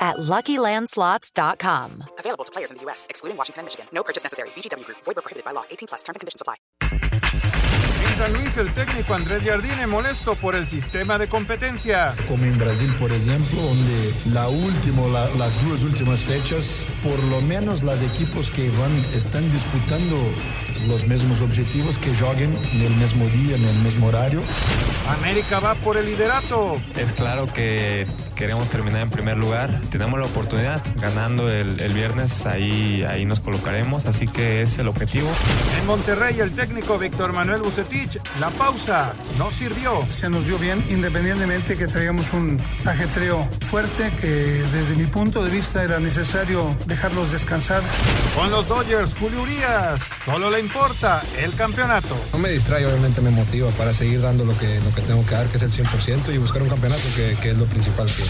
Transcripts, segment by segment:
at LuckyLandSlots.com. Available to players in the U.S., excluding Washington and Michigan. No purchase necessary. VGW Group. Void where prohibited by law. 18 plus. Terms and conditions apply. En San Luis, el técnico Andrés Jardine molesto por el sistema de competencia. Como en Brasil, por ejemplo, donde la última, la- las dos últimas fechas, por lo menos los equipos que van están disputando los mismos objetivos que joguen en el mismo día, en el mismo horario. América va por el liderato. Es claro que queremos terminar en primer lugar. Tenemos la oportunidad. Ganando el, el viernes, ahí, ahí nos colocaremos. Así que es el objetivo. En Monterrey, el técnico Víctor Manuel Bucetich, la pausa no sirvió. se nos dio bien, independientemente que traíamos un ajetreo fuerte, que desde mi punto de vista era necesario dejarlos descansar. Con los Dodgers, Julio Urias, solo le importa el campeonato. No me distrae, obviamente me motiva para seguir dando lo que, lo que tengo que dar, que es el 100%, y buscar un campeonato, que, que es lo principal que,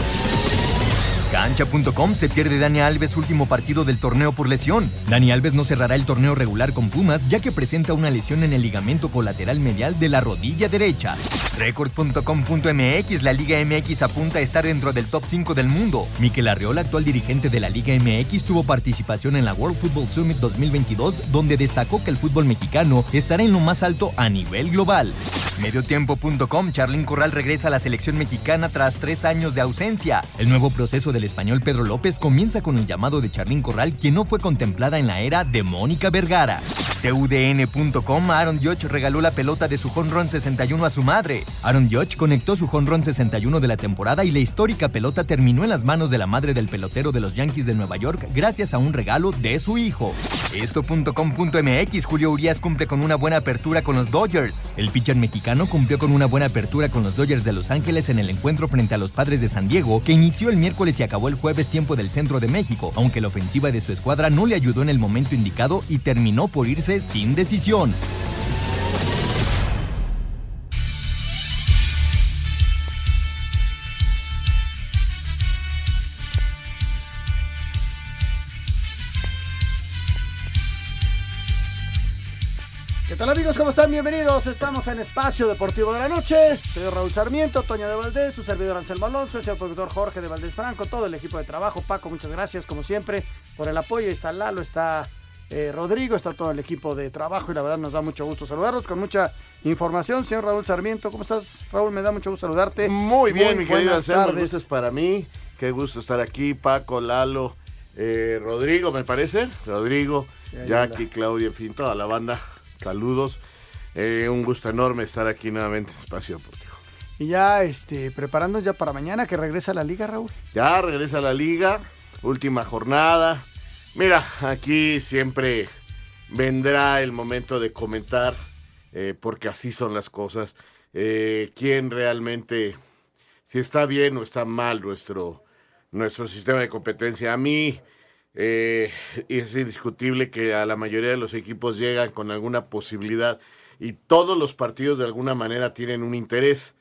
Cancha.com se pierde Dani Alves último partido del torneo por lesión. Dani Alves no cerrará el torneo regular con Pumas ya que presenta una lesión en el ligamento colateral medial de la rodilla derecha. Record.com.mx La Liga MX apunta a estar dentro del top 5 del mundo. Miquel Arriola, actual dirigente de la Liga MX, tuvo participación en la World Football Summit 2022 donde destacó que el fútbol mexicano estará en lo más alto a nivel global. Mediotiempo.com Charlín Corral regresa a la selección mexicana tras tres años de ausencia. El nuevo proceso del español Pedro López comienza con el llamado de Charlín Corral, quien no fue contemplada en la era de Mónica Vergara. TUDN.com Aaron Judge regaló la pelota de su honrón 61 a su madre. Aaron Judge conectó su honrón 61 de la temporada y la histórica pelota terminó en las manos de la madre del pelotero de los Yankees de Nueva York gracias a un regalo de su hijo. Esto.com.mx Julio Urias cumple con una buena apertura con los Dodgers. El pitcher mexicano cumplió con una buena apertura con los Dodgers de Los Ángeles en el encuentro frente a los Padres de San Diego, que inició el miércoles y el jueves tiempo del centro de México, aunque la ofensiva de su escuadra no le ayudó en el momento indicado y terminó por irse sin decisión. ¿Qué tal amigos? ¿Cómo están? Bienvenidos. Estamos en Espacio Deportivo de la Noche. Soy Raúl Sarmiento, Toño de Valdés, su servidor Anselmo Alonso, el señor productor Jorge de Valdés Franco, todo el equipo de trabajo. Paco, muchas gracias como siempre por el apoyo. Está Lalo, está eh, Rodrigo, está todo el equipo de trabajo y la verdad nos da mucho gusto saludarlos con mucha información. Señor Raúl Sarmiento, ¿cómo estás? Raúl, me da mucho gusto saludarte. Muy bien, mi querido Anselmo. El tardes. para mí. Qué gusto estar aquí. Paco, Lalo, eh, Rodrigo, me parece. Rodrigo, Jackie. Claudia, en fin, toda la banda. Saludos. Eh, un gusto enorme estar aquí nuevamente en Espacio Deportivo. Y ya este, preparándonos ya para mañana que regresa a la liga, Raúl. Ya regresa a la liga, última jornada. Mira, aquí siempre vendrá el momento de comentar, eh, porque así son las cosas, eh, quién realmente, si está bien o está mal nuestro, nuestro sistema de competencia. A mí eh, es indiscutible que a la mayoría de los equipos llegan con alguna posibilidad y todos los partidos de alguna manera tienen un interés.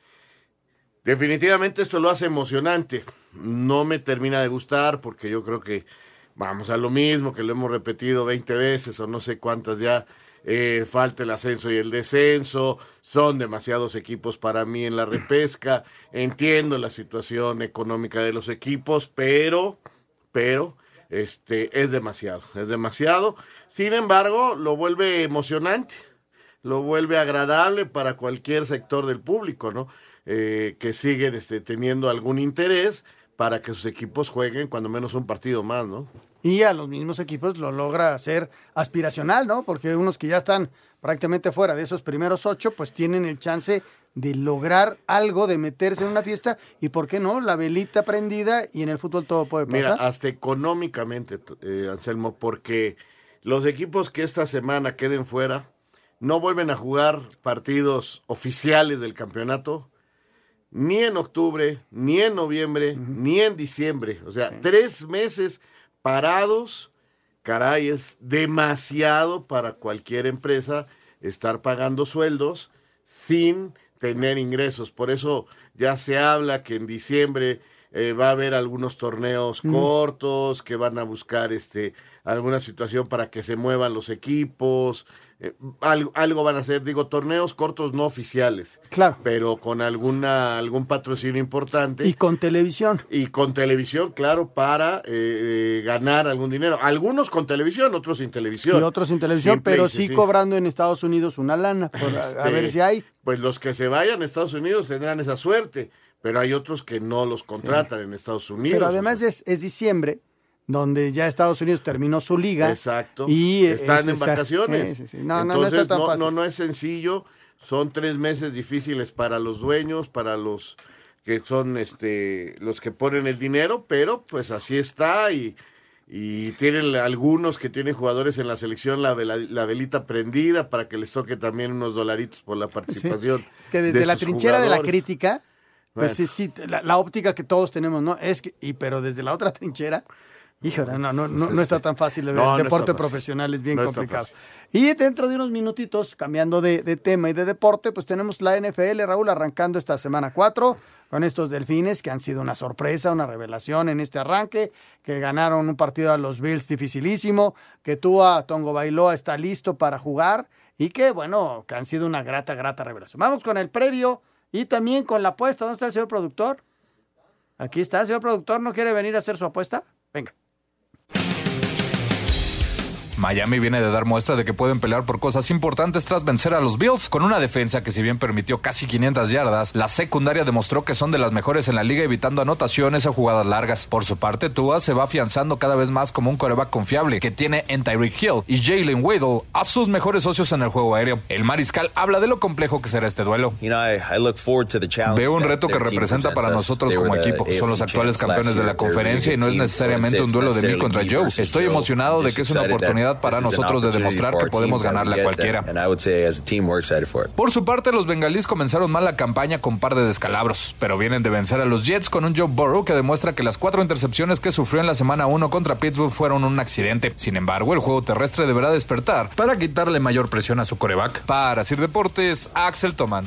Definitivamente esto lo hace emocionante. No me termina de gustar porque yo creo que vamos a lo mismo, que lo hemos repetido 20 veces o no sé cuántas ya. Eh, falta el ascenso y el descenso, son demasiados equipos para mí en la repesca, entiendo la situación económica de los equipos, pero, pero, este, es demasiado, es demasiado. Sin embargo, lo vuelve emocionante, lo vuelve agradable para cualquier sector del público, ¿no? Eh, que siguen este, teniendo algún interés para que sus equipos jueguen cuando menos un partido más, ¿no? Y a los mismos equipos lo logra hacer aspiracional, ¿no? Porque unos que ya están prácticamente fuera de esos primeros ocho, pues tienen el chance de lograr algo, de meterse en una fiesta y, ¿por qué no? La velita prendida y en el fútbol todo puede pasar. Mira, hasta económicamente, eh, Anselmo, porque los equipos que esta semana queden fuera no vuelven a jugar partidos oficiales del campeonato ni en octubre, ni en noviembre, ni en diciembre. O sea, tres meses parados, caray, es demasiado para cualquier empresa estar pagando sueldos sin tener ingresos. Por eso ya se habla que en diciembre eh, va a haber algunos torneos cortos, que van a buscar este alguna situación para que se muevan los equipos, eh, algo, algo, van a hacer, digo, torneos cortos no oficiales. Claro. Pero con alguna, algún patrocinio importante. Y con televisión. Y con televisión, claro, para eh, eh, ganar algún dinero. Algunos con televisión, otros sin televisión. Y otros sin televisión, pero sí, cobrando en Estados Unidos una lana, por, a ver Este, si hay. Pues los que se vayan a Estados Unidos tendrán esa suerte, pero hay otros que no los contratan en Estados Unidos. Pero además es, es diciembre, donde ya Estados Unidos terminó su liga. Exacto. Y están es en vacaciones. No, Entonces, está tan no, fácil. no, no es sencillo. Son tres meses difíciles para los dueños, para los que son este los que ponen el dinero, pero pues así está y, y tienen algunos que tienen jugadores en la selección la, vela- la velita prendida para que les toque también unos dolaritos por la participación. Es que desde de la trinchera de la crítica, pues Bueno. sí, sí, la, la óptica que todos tenemos, ¿no? Es que, y pero desde la otra trinchera, híjole, no, no, no, no está tan fácil. El No, deporte profesional es bien complicado. Y dentro de unos minutitos, cambiando de, de tema y de deporte, pues tenemos la NFL, Raúl, arrancando esta semana 4 con estos delfines que han sido una sorpresa, una revelación en este arranque, que ganaron un partido a los Bills dificilísimo, que Tua Tongo Bailoa está listo para jugar y que, bueno, que han sido una grata, grata revelación. Vamos con el previo y también con la apuesta. ¿Dónde está el señor productor? Aquí está, señor productor, ¿no quiere venir a hacer su apuesta? Venga. Miami viene de dar muestra de que pueden pelear por cosas importantes tras vencer a los Bills con una defensa que si bien permitió casi 500 yardas, la secundaria demostró que son de las mejores en la liga evitando anotaciones o jugadas largas. Por su parte, Tua se va afianzando cada vez más como un coreback confiable que tiene en Tyreek Hill y Jalen Waddle a sus mejores socios en el juego aéreo. El mariscal habla de lo complejo que será este duelo. Veo un reto que representa para nosotros como equipo. Son los actuales campeones de la conferencia y no es necesariamente un duelo de mí contra Joe. Estoy emocionado de que es una oportunidad para nosotros de demostrar que podemos ganarle a cualquiera. Por su parte, los bengalíes comenzaron mal la campaña con par de descalabros, pero vienen de vencer a los Jets con un Joe Burrow que demuestra que las cuatro intercepciones que sufrió en la semana 1 contra Pittsburgh fueron un accidente. Sin embargo, el juego terrestre deberá despertar para quitarle mayor presión a su coreback. Para Sir Deportes, Axel Toman.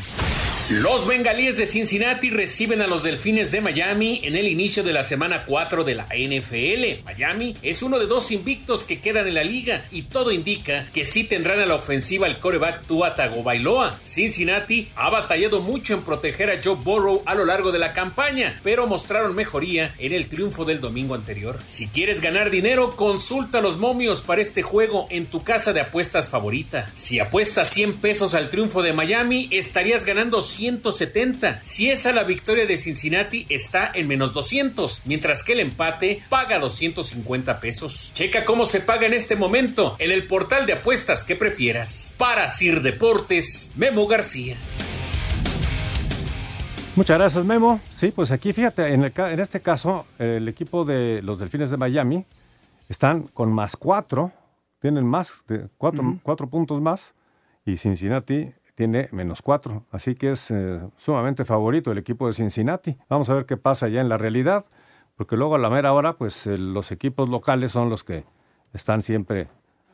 Los bengalíes de Cincinnati reciben a los delfines de Miami en el inicio de la semana 4 de la NFL. Miami es uno de dos invictos que quedan en la liga y todo indica que sí tendrán a la ofensiva el coreback Tua Tagovailoa. Cincinnati ha batallado mucho en proteger a Joe Burrow a lo largo de la campaña, pero mostraron mejoría en el triunfo del domingo anterior. Si quieres ganar dinero, consulta los momios para este juego en tu casa de apuestas favorita. Si apuestas 100 pesos al triunfo de Miami, estarías ganando 170. Si esa la victoria de Cincinnati, está en menos 200, mientras que el empate paga 250 pesos. Checa cómo se paga en este momento en el portal de apuestas que prefieras. Para Sir Deportes, Memo García. Muchas gracias, Memo. Sí, pues aquí fíjate, en, el ca- en este caso, el equipo de los Delfines de Miami están con más cuatro, tienen más de cuatro, Ujú. cuatro puntos más, y Cincinnati tiene menos cuatro. Así que es eh, sumamente favorito el equipo de Cincinnati. Vamos a ver qué pasa ya en la realidad, porque luego a la mera hora, pues eh, los equipos locales son los que están siempre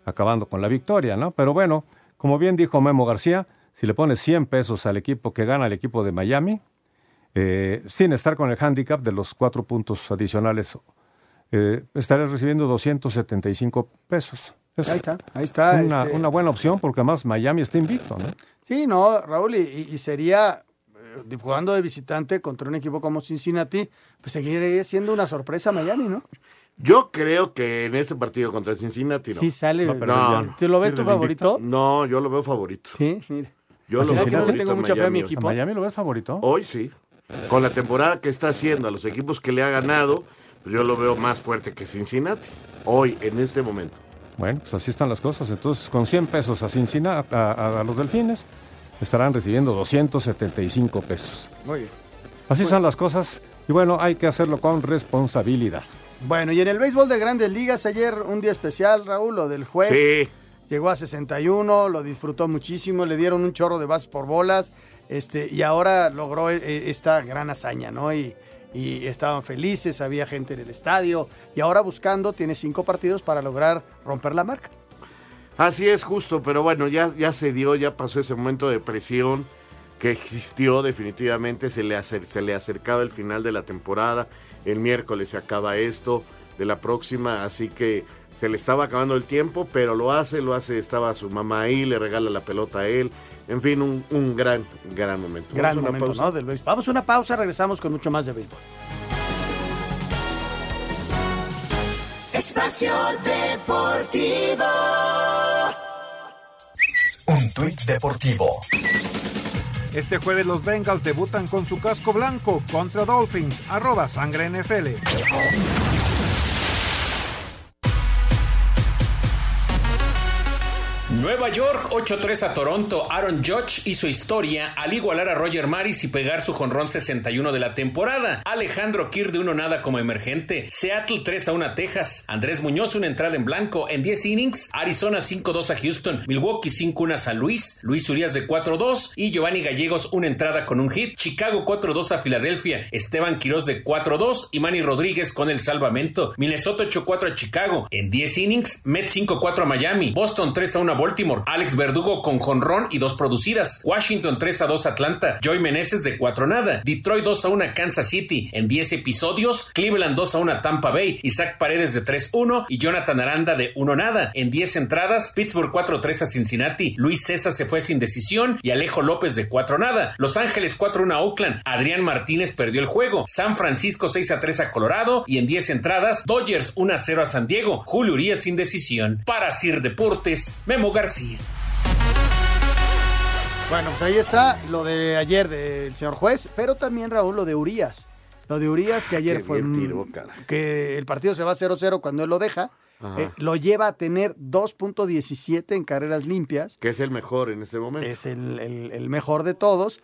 acabando con la victoria, ¿no? Pero bueno, como bien dijo Memo García, si le pones 100 pesos al equipo que gana el equipo de Miami, eh, sin estar con el handicap de los cuatro puntos adicionales, eh, estarás recibiendo 275 pesos. Es Ahí está, ahí está. Una, este- una buena opción porque además Miami está invicto, ¿no? Sí, no, Raúl, y, y sería eh, jugando de visitante contra un equipo como Cincinnati, pues seguiría siendo una sorpresa Miami, ¿no? Yo creo que en este partido contra Cincinnati no. Sí sale. No, No, ¿Te lo ves tu favorito? No, yo lo veo favorito. Sí, mire. Yo ¿A lo veo favorito tengo a mucha fe a mi Miami hoy. equipo. ¿A Miami lo ves favorito? Hoy sí. Con la temporada que está haciendo a los equipos que le ha ganado, pues yo lo veo más fuerte que Cincinnati. Hoy, en este momento. Bueno, pues así están las cosas. Entonces, con 100 pesos a Cincinnati, a, a- a los Delfines, estarán recibiendo 275 pesos. Muy bien. Así son las cosas. Y bueno, hay que hacerlo con responsabilidad. Bueno, y en el béisbol de grandes ligas, ayer un día especial, Raúl, lo del juez. Sí. Llegó a 61, lo disfrutó muchísimo, le dieron un chorro de bases por bolas, este, y ahora logró eh, esta gran hazaña, ¿no? Y, y estaban felices, había gente en el estadio, y ahora buscando, tiene cinco partidos para lograr romper la marca. Así es justo, pero bueno, ya, ya se dio, ya pasó ese momento de presión que existió definitivamente, se le, acer- se le acercaba el final de la temporada, el miércoles se acaba esto de la próxima, así que se le estaba acabando el tiempo, pero lo hace, lo hace, estaba su mamá ahí, le regala la pelota a él, en fin, un, un gran, gran momento. Gran Vamos a una momento, pausa. ¿no? Del béisbol. Vamos a una pausa, regresamos con mucho más de béisbol. Espacio Deportivo. Un tuit deportivo. Este jueves los Bengals debutan con su casco blanco contra Dolphins, arroba sangre NFL. Nueva York 8-3 a Toronto. Aaron Judge hizo historia al igualar a Roger Maris y pegar su jonrón 61 de la temporada. Alejandro Kirk de uno nada como emergente. Seattle 3 a 1 a Texas. Andrés Muñoz una entrada en blanco en 10 innings. Arizona 5-2 a Houston. Milwaukee 5-1 a San Luis. Luis Urias de 4-2 y Giovanni Gallegos una entrada con un hit. Chicago 4-2 a Filadelfia. Esteban Quiroz de 4-2 y Manny Rodríguez con el salvamento. Minnesota 8-4 a Chicago. En 10 innings, Mets 5-4 a Miami. Boston 3 a 1 a Baltimore. Alex Verdugo con jonrón y dos producidas. Washington 3 a 2 a Atlanta. Joy Meneses de 4 nada. Detroit 2 a 1 a Kansas City. En 10 episodios, Cleveland 2 a 1 a Tampa Bay. Isaac Paredes de 3-1 y Jonathan Aranda de 1 nada. En 10 entradas, Pittsburgh 4-3 a Cincinnati. Luis César se fue sin decisión y Alejo López de 4 nada. Los Ángeles 4-1 a Oakland. Adrián Martínez perdió el juego. San Francisco 6 a 3 a Colorado y en 10 entradas, Dodgers 1 a 0 a San Diego. Julio Urias sin decisión. Para Sir Deportes, Memo García. Bueno, pues ahí está lo de ayer del señor juez, pero también Raúl lo de Urias. Lo de Urias que ayer Qué fue bien tiró, cara. que el partido se va 0-0 cuando él lo deja. Eh, lo lleva a tener 2.17 en carreras limpias. Que es el mejor en este momento. Es el, el- el mejor de todos.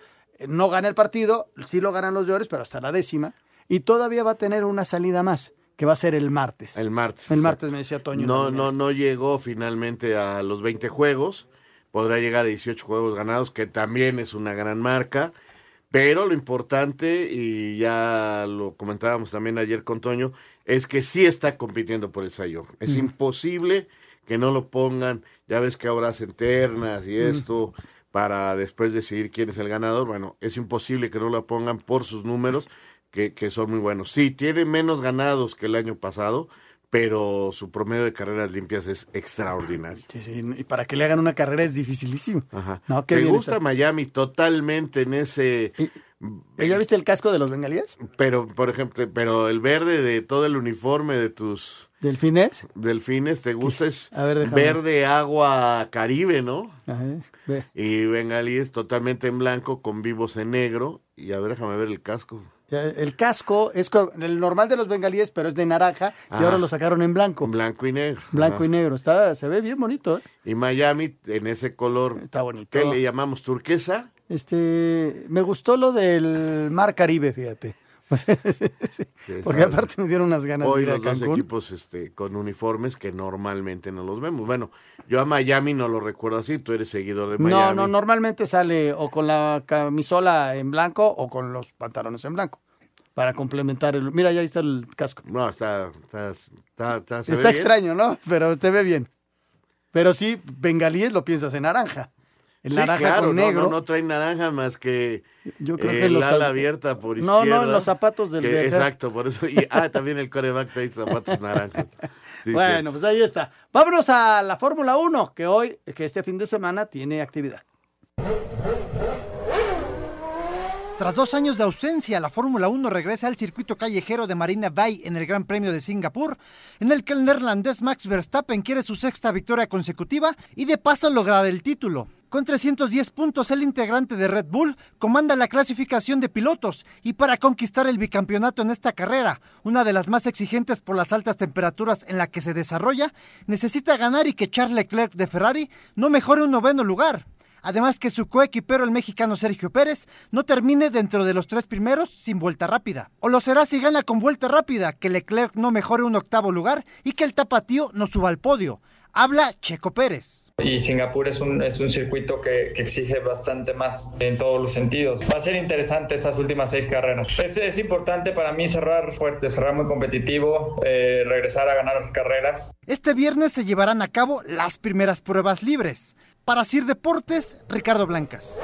No gana el partido, sí lo ganan los Llores, pero hasta la décima. Y todavía va a tener una salida más, que va a ser el martes. El martes. El martes me decía Toño. No, no, no llegó finalmente a los 20 juegos. Podrá llegar a 18 juegos ganados, que también es una gran marca. Pero lo importante, y ya lo comentábamos también ayer con Toño, es que sí está compitiendo por el Sayón. Es Mm. imposible que no lo pongan. Ya ves que ahora hacen ternas y Mm. esto para después decidir quién es el ganador. Bueno, es imposible que no lo pongan por sus números, que, que son muy buenos. Sí, tiene menos ganados que el año pasado, pero su promedio de carreras limpias es extraordinario. Sí, sí, y para que le hagan una carrera es dificilísimo. Ajá. No, qué ¿Te gusta está. Miami totalmente en ese... ¿Ya viste el casco de los bengalíes? Pero, por ejemplo, pero el verde de todo el uniforme de tus ¿Delfines? delfines, ¿te gusta? Es A ver, déjame. verde agua caribe, ¿no? Ajá, ve. Y bengalíes totalmente en blanco con vivos en negro. Y a ver, déjame ver el casco. El casco es el normal de los bengalíes, pero es de naranja y ahora lo sacaron en blanco. Blanco y negro. Blanco Ajá. y negro. Está, se ve bien bonito, ¿eh? Y Miami en ese color. Está bonito. ¿Qué le llamamos turquesa? Este, me gustó lo del Mar Caribe, fíjate. Porque aparte me dieron unas ganas Hoy de ir a los dos Cancún. equipos este, con uniformes que normalmente no los vemos. Bueno, yo a Miami no lo recuerdo así, tú eres seguidor de Miami. No, no, normalmente sale o con la camisola en blanco o con los pantalones en blanco. Para complementar el. Mira, ya ahí está el casco. No, está, está, está, está, se ve Está bien. extraño, ¿no? Pero se ve bien. Pero sí, bengalíes lo piensas en naranja. El Sí, naranja claro, con no, negro. No, no trae naranja más que, Yo creo eh, que el ala cal- abierta por No, no, izquierda. en los zapatos del que- viajar. Exacto, por eso. Y, ah, también el coreback trae zapatos naranjas. Sí, bueno, pues ahí está. Vámonos a la Fórmula 1, que hoy, que este fin de semana tiene actividad. Tras dos años de ausencia, la Fórmula 1 regresa al circuito callejero de Marina Bay en el Gran Premio de Singapur, en el que el neerlandés Max Verstappen quiere su sexta victoria consecutiva y de paso lograr el título. Con 310 puntos, el integrante de Red Bull comanda la clasificación de pilotos y para conquistar el bicampeonato en esta carrera, una de las más exigentes por las altas temperaturas en la que se desarrolla, necesita ganar y que Charles Leclerc de Ferrari no mejore un noveno lugar. Además que su coequipero, el mexicano Sergio Pérez, no termine dentro de los tres primeros sin vuelta rápida. O lo será si gana con vuelta rápida, que Leclerc no mejore un octavo lugar y que el tapatío no suba al podio. Habla Checo Pérez. Y Singapur es un, es un circuito que, que, exige bastante más en todos los sentidos. Va a ser interesante estas últimas seis carreras. Es, es importante para mí cerrar fuerte, cerrar muy competitivo, eh, regresar a ganar carreras. Este viernes se llevarán a cabo las primeras pruebas libres. Para Sir Deportes, Ricardo Blancas.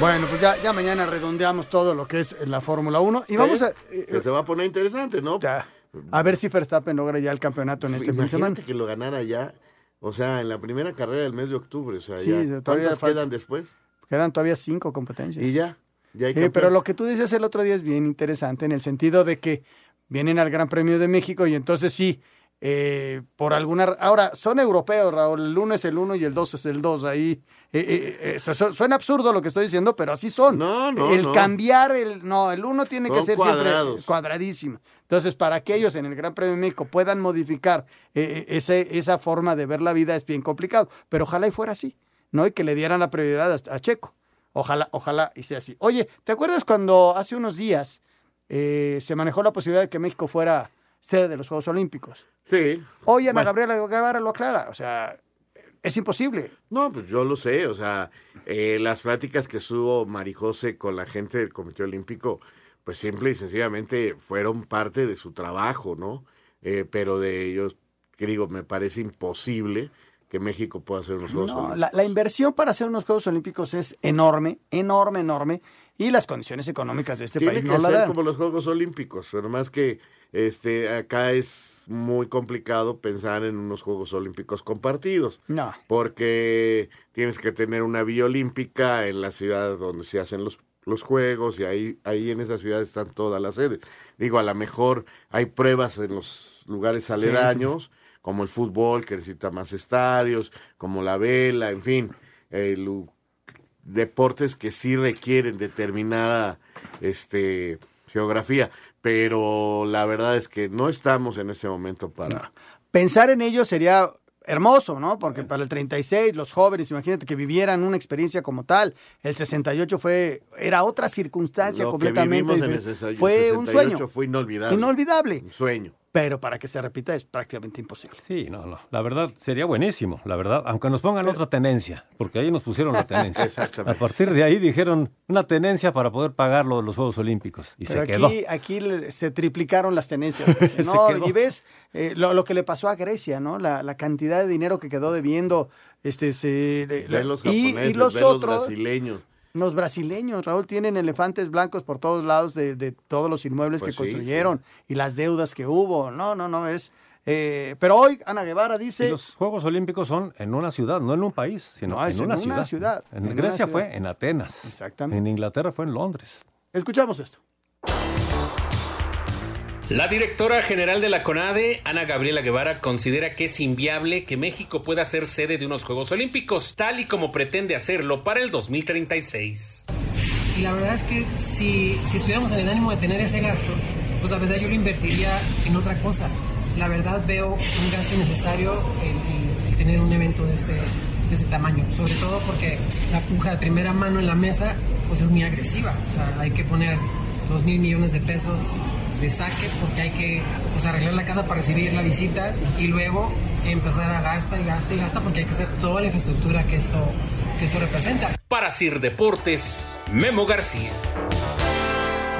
Bueno, pues ya, ya mañana redondeamos todo lo que es la Fórmula 1 y vamos a... Eh, que se va a poner interesante, ¿no? Ya. A ver si Verstappen logra ya el campeonato en este fin de semana. que lo ganara ya, o sea, en la primera carrera del mes de octubre, o sea, Sí, ya. todavía ¿Cuántas falta- quedan después? Quedan todavía cinco competencias. Y ya, ya hay Sí, campeón. pero lo que tú dices el otro día es bien interesante en el sentido de que vienen al Gran Premio de México y entonces sí, eh, por alguna... ra- Ahora, son europeos, Raúl, el uno es el uno y el dos es el dos, ahí... eh, eh, su- su- suena absurdo lo que estoy diciendo, pero así son. No, no, El no. cambiar el... No, el uno tiene que ser cuadrados. siempre cuadradísimo. Entonces, para que ellos en el Gran Premio de México puedan modificar ese, esa forma de ver la vida es bien complicado, pero ojalá y fuera así, ¿no? Y que le dieran la prioridad a, a Checo. Ojalá, ojalá y sea así. Oye, ¿te acuerdas cuando hace unos días se manejó la posibilidad de que México fuera sede de los Juegos Olímpicos? Sí. Hoy Ana Bueno. Gabriela Guevara lo aclara, o sea, es imposible. No, pues yo lo sé, o sea, eh, las pláticas que tuvo Marijose con la gente del Comité Olímpico, pues simple y sencillamente fueron parte de su trabajo, ¿no? Eh, pero de ellos, que digo, me parece imposible que México pueda hacer unos Juegos No, Olímpicos. la, la inversión para hacer unos Juegos Olímpicos es enorme, enorme, enorme, y las condiciones económicas de este Tiene país que no la ser dan. como los Juegos Olímpicos, pero más que este acá es muy complicado pensar en unos Juegos Olímpicos compartidos. No. Porque tienes que tener una vía olímpica en la ciudad donde se hacen los, los juegos y ahí, ahí en esa ciudad están todas las sedes. Digo, a lo mejor hay pruebas en los lugares sí. aledaños, como el fútbol que necesita más estadios, como la vela, en fin, eh, deportes que sí requieren determinada este, geografía, pero la verdad es que no estamos en este momento para... Pensar en ello sería hermoso, ¿no? Porque para el 36, los jóvenes, imagínate que vivieran una experiencia como tal. El 68 fue, era otra circunstancia Lo que completamente vivimos en el diferente. 68 Fue un sueño. Fue inolvidable. Inolvidable. Un sueño. Pero para que se repita es prácticamente imposible. Sí, no, no. La verdad sería buenísimo, la verdad, aunque nos pongan otra tenencia, porque ahí nos pusieron la tenencia. Exactamente. A partir de ahí dijeron una tenencia para poder pagar lo de los Juegos Olímpicos y Pero se quedó. aquí, se triplicaron las tenencias. Se No, quedó. y ves eh, lo, lo que le pasó a Grecia, ¿no? La, la cantidad de dinero que quedó debiendo. Este, se, Ve los y, japoneses, y los ve los otros, brasileños. Los brasileños, Raúl, tienen elefantes blancos por todos lados de, de todos los inmuebles Pues que sí, construyeron y las deudas que hubo. No, no, no, es... eh, pero hoy Ana Guevara Y dice... los Juegos Olímpicos son en una ciudad, no en un país, sino No, en, una, una ciudad. ciudad, En, en Grecia ciudad. fue en Atenas. Exactamente. En Inglaterra fue en Londres. Escuchamos esto. La directora general de la CONADE, Ana Gabriela Guevara, considera que es inviable que México pueda ser sede de unos Juegos Olímpicos, tal y como pretende hacerlo para el 2036. Y la verdad es que si, si estuviéramos en el ánimo de tener ese gasto, pues la verdad yo lo invertiría en otra cosa. La verdad veo un gasto innecesario el tener un evento de este, de este tamaño, sobre todo porque la puja de primera mano en la mesa pues es muy agresiva. O sea, hay que poner dos mil millones de pesos de saque porque hay que pues, arreglar la casa para recibir la visita y luego empezar a gasta y gasta y gasta porque hay que hacer toda la infraestructura que esto, que esto representa. Para Sir Deportes, Memo García.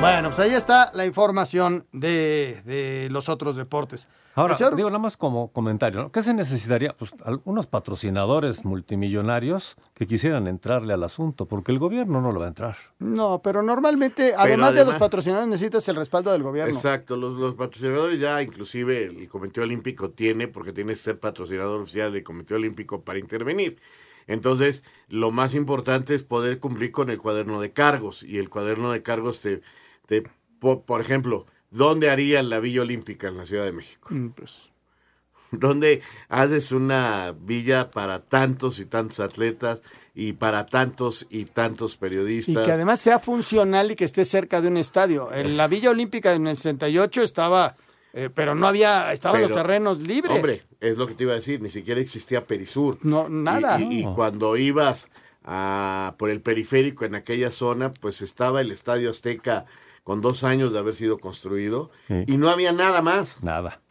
Bueno, pues ahí está la información de, de los otros deportes. Ahora, señor- digo nada más como comentario, ¿no? ¿qué se necesitaría? Pues algunos patrocinadores multimillonarios que quisieran entrarle al asunto, porque el gobierno no lo va a entrar. No, pero normalmente, además, de los además- patrocinadores, necesitas el respaldo del gobierno. Exacto, los, los patrocinadores ya, inclusive el Comité Olímpico tiene, porque tiene que ser patrocinador oficial del Comité Olímpico para intervenir. Entonces, lo más importante es poder cumplir con el cuaderno de cargos. Y el cuaderno de cargos te, te por, por ejemplo, ¿dónde harían la Villa Olímpica en la Ciudad de México? Mm, Pues, ¿Dónde haces una villa para tantos y tantos atletas y para tantos y tantos y periodistas? que además sea funcional y que esté cerca de un estadio. En la Villa Olímpica en el 68 estaba, eh, pero no había, estaban los terrenos libres. Hombre, es lo que te iba a decir, ni siquiera existía Perisur. No, nada. Y, y- y cuando ibas a, por el periférico en aquella zona, pues estaba el Estadio Azteca con dos años de haber sido construido Sí. y no había nada más. Nada.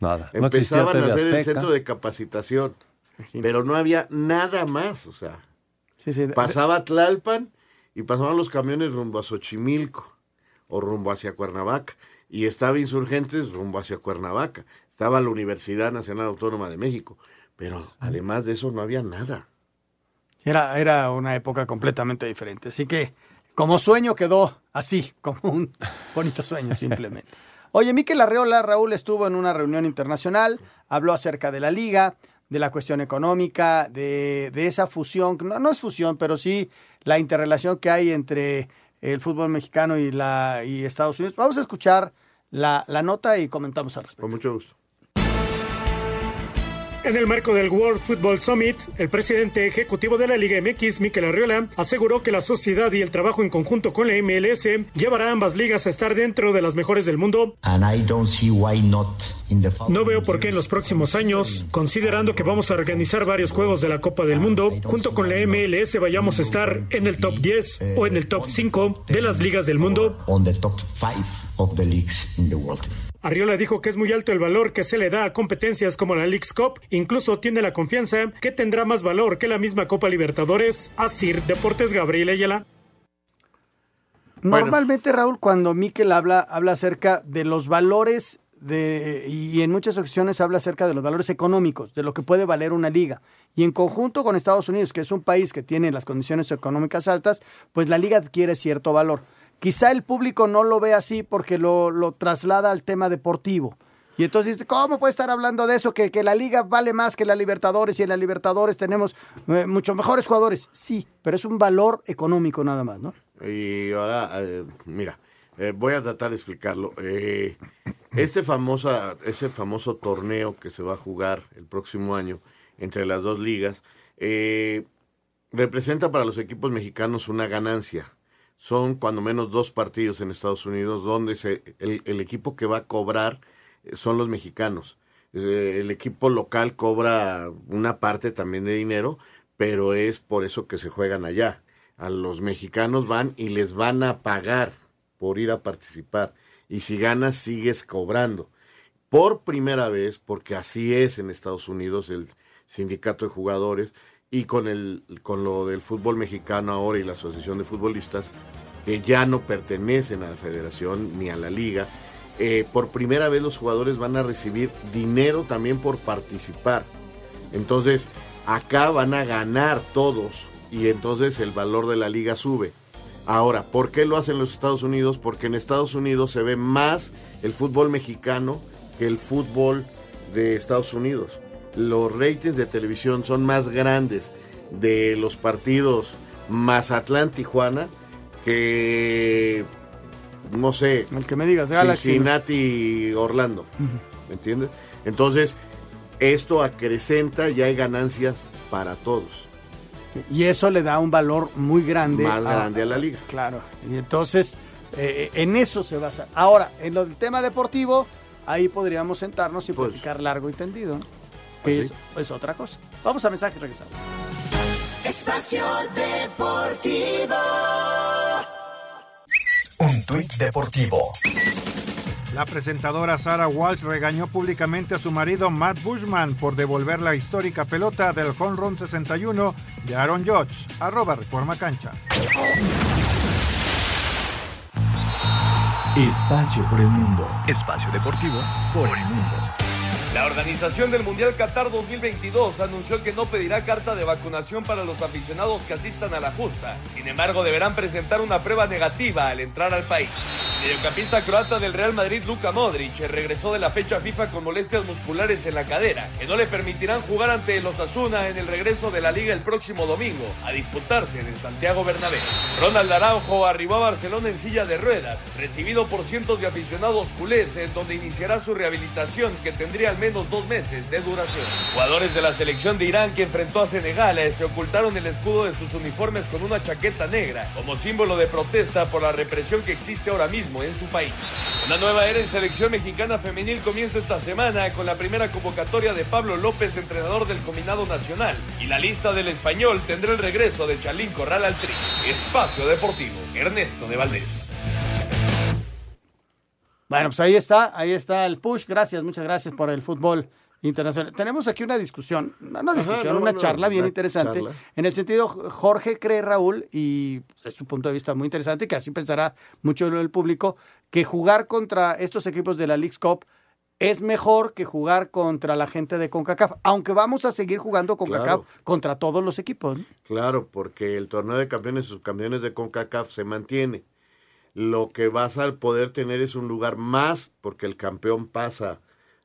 Nada. No Empezaban a TV hacer el centro de capacitación, pero no había nada más, o sea. Pasaba Tlalpan y pasaban los camiones rumbo a Xochimilco o rumbo hacia Cuernavaca. Y estaba Insurgentes rumbo hacia Cuernavaca. Estaba la Universidad Nacional Autónoma de México. Pero además de eso no había nada. Era, era una época completamente diferente. Así que como sueño quedó así, como un bonito sueño simplemente. Oye, Miquel Arreola, Raúl estuvo en una reunión internacional, habló acerca de la liga, de la cuestión económica, de, de esa fusión, no, no es fusión, pero sí la interrelación que hay entre el fútbol mexicano y, la, y Estados Unidos. Vamos a escuchar la, la nota y comentamos al respecto. Con mucho gusto. En el marco del World Football Summit, el presidente ejecutivo de la Liga MX, Mikel Arriola, aseguró que la sociedad y el trabajo en conjunto con la MLS llevará a ambas ligas a estar dentro de las mejores del mundo. No veo por qué en los próximos años, considerando que vamos a organizar varios juegos de la Copa del Mundo, junto con la MLS vayamos a estar en el top 10 o en el top 5 de las ligas del mundo. Arriola dijo que es muy alto el valor que se le da a competencias como la Leagues Cup, incluso tiene la confianza que tendrá más valor que la misma Copa Libertadores. Asir Deportes Gabriel Ayala. Normalmente, Raúl, cuando Miquel habla, habla acerca de los valores de, y en muchas ocasiones habla acerca de los valores económicos, de lo que puede valer una liga. Y en conjunto con Estados Unidos, que es un país que tiene las condiciones económicas altas, pues la liga adquiere cierto valor. Quizá el público no lo ve así porque lo, lo traslada al tema deportivo. Y entonces, ¿cómo puede estar hablando de eso? Que, que la liga vale más que la Libertadores y en la Libertadores tenemos eh, mucho mejores jugadores. Sí, pero es un valor económico nada más, ¿no? Y ahora, eh, mira, eh, voy a tratar de explicarlo. Eh, este famosa, ese famoso torneo que se va a jugar el próximo año entre las dos ligas, eh, representa para los equipos mexicanos una ganancia. Son cuando menos dos partidos en Estados Unidos donde se, el, el equipo que va a cobrar eh, son los mexicanos. Eh, el equipo local cobra una parte también de dinero, pero es por eso que se juegan allá. A los mexicanos van y les van a pagar por ir a participar. Y si ganas, sigues cobrando. Por primera vez, porque así es en Estados Unidos el sindicato de jugadores y con, el, con lo del fútbol mexicano ahora y la Asociación de Futbolistas, que ya no pertenecen a la federación ni a la liga, eh, por primera vez los jugadores van a recibir dinero también por participar. Entonces, acá van a ganar todos y entonces el valor de la liga sube. Ahora, ¿por qué lo hacen los Estados Unidos? Porque en Estados Unidos se ve más el fútbol mexicano que el fútbol de Estados Unidos. Los ratings de televisión son más grandes de los partidos Mazatlán-Tijuana que, no sé, el que me digas, Galaxy. Cincinnati-Orlando. ¿Me entiendes? Entonces, esto acrecenta y hay ganancias para todos. Y eso le da un valor muy grande. Más grande a la liga. Claro. Y entonces, eh, en eso se basa. Ahora, en lo del tema deportivo, ahí podríamos sentarnos y platicar largo y tendido. ¿no? Que Pues sí. es, es otra cosa. Vamos a mensaje y regresamos. Espacio Deportivo. Un tuit deportivo. La presentadora Sarah Walsh regañó públicamente a su marido Matt Bushman por devolver la histórica pelota del home run 61 de Aaron Judge. Arroba Reforma Cancha. Espacio por el mundo. Espacio deportivo por el mundo. La organización del Mundial Qatar 2022 anunció que no pedirá carta de vacunación para los aficionados que asistan a la justa. Sin embargo, deberán presentar una prueba negativa al entrar al país. mediocampista croata del Real Madrid, Luka Modric, regresó de la fecha FIFA con molestias musculares en la cadera, que no le permitirán jugar ante los Asuna en el regreso de la liga el próximo domingo, a disputarse en el Santiago Bernabéu. Ronald Araujo arribó a Barcelona en silla de ruedas, recibido por cientos de aficionados culés, en donde iniciará su rehabilitación que tendría al menos dos meses de duración. Jugadores de la selección de Irán que enfrentó a Senegal eh, se ocultaron el escudo de sus uniformes con una chaqueta negra, como símbolo de protesta por la represión que existe ahora mismo en su país. Una nueva era en selección mexicana femenil comienza esta semana con la primera convocatoria de Pablo López, entrenador del Combinado Nacional, y la lista del español tendrá el regreso de Chalín Corral al tri. Espacio Deportivo, Ernesto de Valdés. Bueno, pues ahí está, ahí está el push. Gracias, muchas gracias por el fútbol internacional. Tenemos aquí una discusión, no una discusión, no, una no, charla bien una interesante. charla. En el sentido, Jorge cree, Raúl, y es su punto de vista muy interesante, que así pensará mucho el público, que jugar contra estos equipos de la League's Cup es mejor que jugar contra la gente de CONCACAF, aunque vamos a seguir jugando CONCACAF Claro. contra todos los equipos. Claro, porque el torneo de campeones y subcampeones de CONCACAF se mantiene. Lo que vas a poder tener es un lugar más, porque el campeón pasa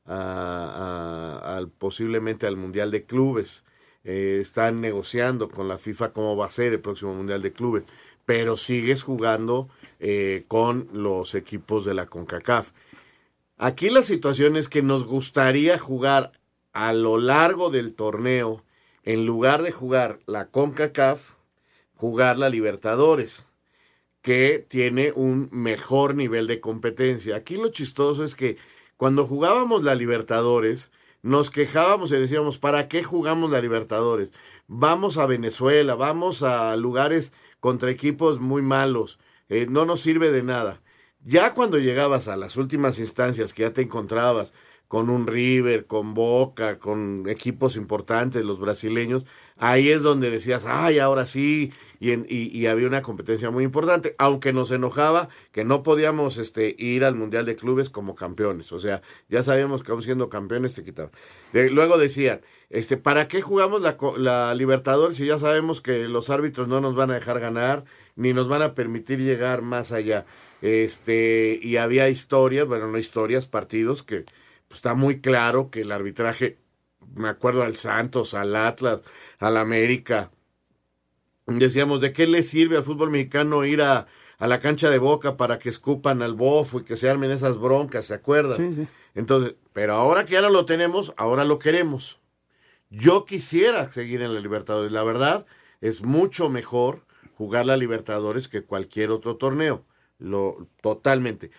a- posiblemente al Mundial de Clubes. Eh, están negociando con la FIFA cómo va a ser el próximo Mundial de Clubes, pero sigues jugando eh, con los equipos de la CONCACAF. Aquí la situación es que nos gustaría jugar a lo largo del torneo, en lugar de jugar la CONCACAF, jugar la Libertadores, que tiene un mejor nivel de competencia. Aquí lo chistoso es que cuando jugábamos la Libertadores, nos quejábamos y decíamos, ¿para qué jugamos la Libertadores? Vamos a Venezuela, vamos a lugares contra equipos muy malos, eh, no nos sirve de nada. Ya cuando llegabas a las últimas instancias que ya te encontrabas con un River, con Boca, con equipos importantes, los brasileños, ahí es donde decías, ay, ahora sí, y, y- había una competencia muy importante, aunque nos enojaba que no podíamos este, ir al Mundial de Clubes como campeones, o sea, ya sabíamos que aún siendo campeones te quitaban. Luego decían, este, ¿para qué jugamos la, la Libertadores si ya sabemos que los árbitros no nos van a dejar ganar, ni nos van a permitir llegar más allá? Este, y había historias, bueno, no historias, partidos que pues, está muy claro que el arbitraje, me acuerdo al Santos, al Atlas, al América, decíamos, ¿de qué le sirve al fútbol mexicano ir a, a la cancha de boca para que escupan al bofo y que se armen esas broncas, ¿se acuerdan? Sí, sí. Entonces, pero ahora que ya no lo tenemos, ahora lo queremos. Yo quisiera seguir en la Libertadores. La verdad, es mucho mejor jugar la Libertadores que cualquier otro torneo. Lo, totalmente.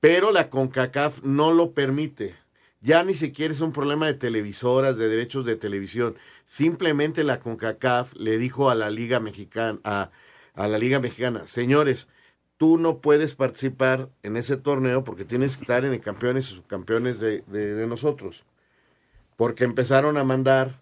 Pero la CONCACAF no lo permite. Ya ni siquiera es un problema de televisoras, de derechos de televisión. Simplemente la CONCACAF le dijo a la Liga Mexicana, a, a la Liga Mexicana, señores, tú no puedes participar en ese torneo porque tienes que estar en el campeones y subcampeones de, de- de nosotros. Porque empezaron a mandar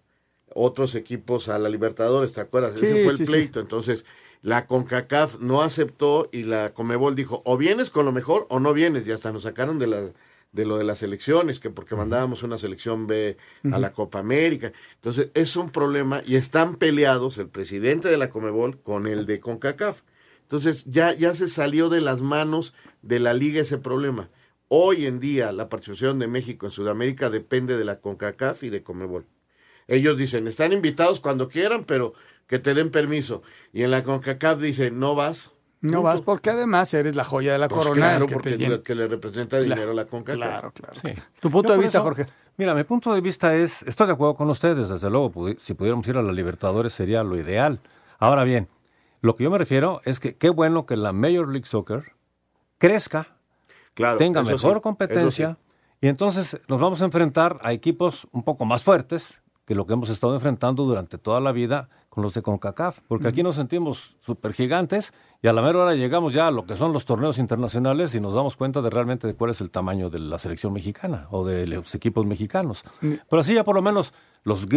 otros equipos a la Libertadores, ¿te acuerdas? Sí, Ese fue el sí, sí. pleito. Entonces, la CONCACAF no aceptó y la Comebol dijo, o vienes con lo mejor o no vienes. Y hasta nos sacaron de la de lo de las elecciones, que porque mandábamos una selección B a la Copa América. Entonces, es un problema y están peleados el presidente de la Comebol con el de CONCACAF. Entonces, ya, ya se salió de las manos de la liga ese problema. Hoy en día, la participación de México en Sudamérica depende de la CONCACAF y de Comebol. Ellos dicen, están invitados cuando quieran, pero que te den permiso. Y en la CONCACAF dicen, no vas. No vas porque además eres la joya de la Pues corona. claro, que porque te es que le representa dinero a la CONCACAF. Claro, claro. Sí. Tu punto Yo de vista, eso- Jorge. Mira, mi punto de vista es, estoy de acuerdo con ustedes, desde luego, pudi- si pudiéramos ir a la Libertadores sería lo ideal. Ahora bien, lo que yo me refiero es que qué bueno que la Major League Soccer crezca, Claro, tenga mejor sí, competencia, y entonces nos vamos a enfrentar a equipos un poco más fuertes que lo que hemos estado enfrentando durante toda la vida con los de CONCACAF, porque aquí nos sentimos súper gigantes y a la mera hora llegamos ya a lo que son los torneos internacionales y nos damos cuenta de realmente de cuál es el tamaño de la selección mexicana o de los equipos mexicanos. Pero así ya por lo menos los,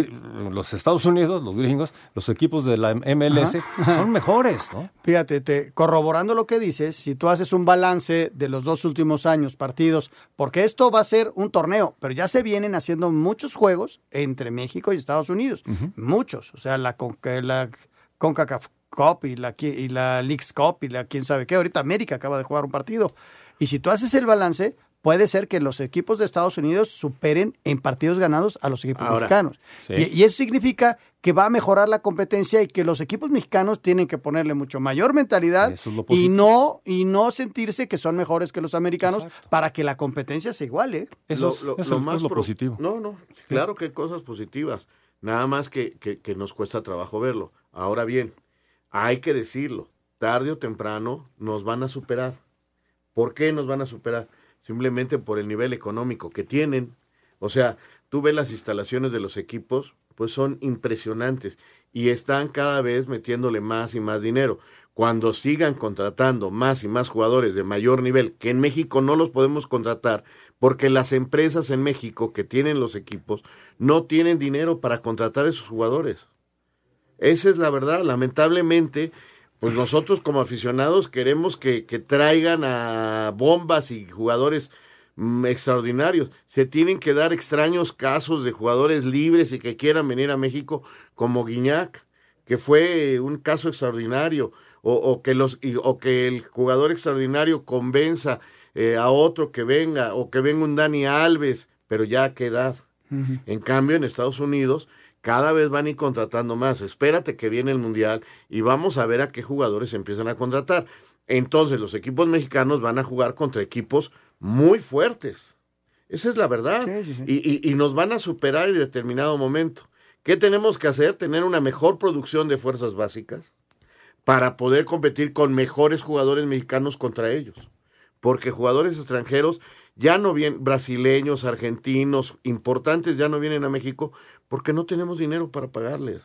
los Estados Unidos, los gringos, los equipos de la MLS Ajá. son mejores, ¿no? Fíjate, te, corroborando lo que dices, si tú haces un balance de los dos últimos años, partidos, porque esto va a ser un torneo, pero ya se vienen haciendo muchos juegos entre México y Estados Unidos. Muchos. O sea, la, la CONCACAF Cup y la, y la League's Cup y la quién sabe qué. Ahorita América acaba de jugar un partido. Y si tú haces el balance, puede ser que los equipos de Estados Unidos superen en partidos ganados a los equipos Ahora, mexicanos. sí. Y, y eso significa que va a mejorar la competencia y que los equipos mexicanos tienen que ponerle mucho mayor mentalidad es lo y no y no sentirse que son mejores que los americanos para que la competencia se iguale. Eso es- eso es lo pro- positivo. No, no, claro que hay cosas positivas. Nada más que, que- que nos cuesta trabajo verlo. Ahora bien, hay que decirlo. Tarde o temprano nos van a superar. ¿Por qué nos van a superar? Simplemente por el nivel económico que tienen. O sea, tú ves las instalaciones de los equipos, pues son impresionantes y están cada vez metiéndole más y más dinero. Cuando sigan contratando más y más jugadores de mayor nivel, que en México no los podemos contratar, porque las empresas en México que tienen los equipos no tienen dinero para contratar a esos jugadores. Esa es la verdad. Lamentablemente, pues nosotros como aficionados queremos que, que traigan a bombas y jugadores mm, extraordinarios. Se tienen que dar extraños casos de jugadores libres y que quieran venir a México como Guiñac, que fue un caso extraordinario, o, o que, los, y- o que el jugador extraordinario convenza eh, a otro que venga, o que venga un Dani Alves, pero ya a qué edad. En cambio, en Estados Unidos, cada vez van a ir contratando más. Espérate que viene el Mundial y vamos a ver a qué jugadores empiezan a contratar. Entonces, los equipos mexicanos van a jugar contra equipos muy fuertes. Esa es la verdad. Y, y- y nos van a superar en determinado momento. ¿Qué tenemos que hacer? Tener una mejor producción de fuerzas básicas para poder competir con mejores jugadores mexicanos contra ellos. Porque jugadores extranjeros ya no vienen, brasileños, argentinos, importantes ya no vienen a México porque no tenemos dinero para pagarles.